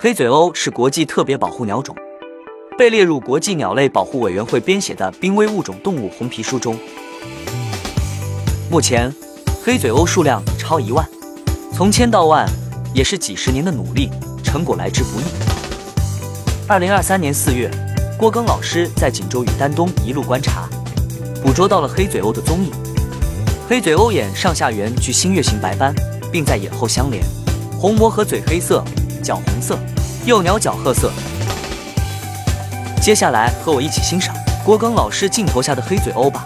黑嘴鸥是国际特别保护鸟种，被列入国际鸟类保护委员会编写的濒危物种动物红皮书中。目前，黑嘴鸥数量超一万，从千到万也是几十年的努力，成果来之不易。二零二三年四月，郭庚老师在锦州与丹东一路观察，捕捉到了黑嘴鸥的踪影。黑嘴鸥眼上下缘具星月形白斑，并在眼后相连，虹膜和嘴黑色。角红色，幼鸟角褐色。接下来和我一起欣赏郭庚老师镜头下的黑嘴鸥吧。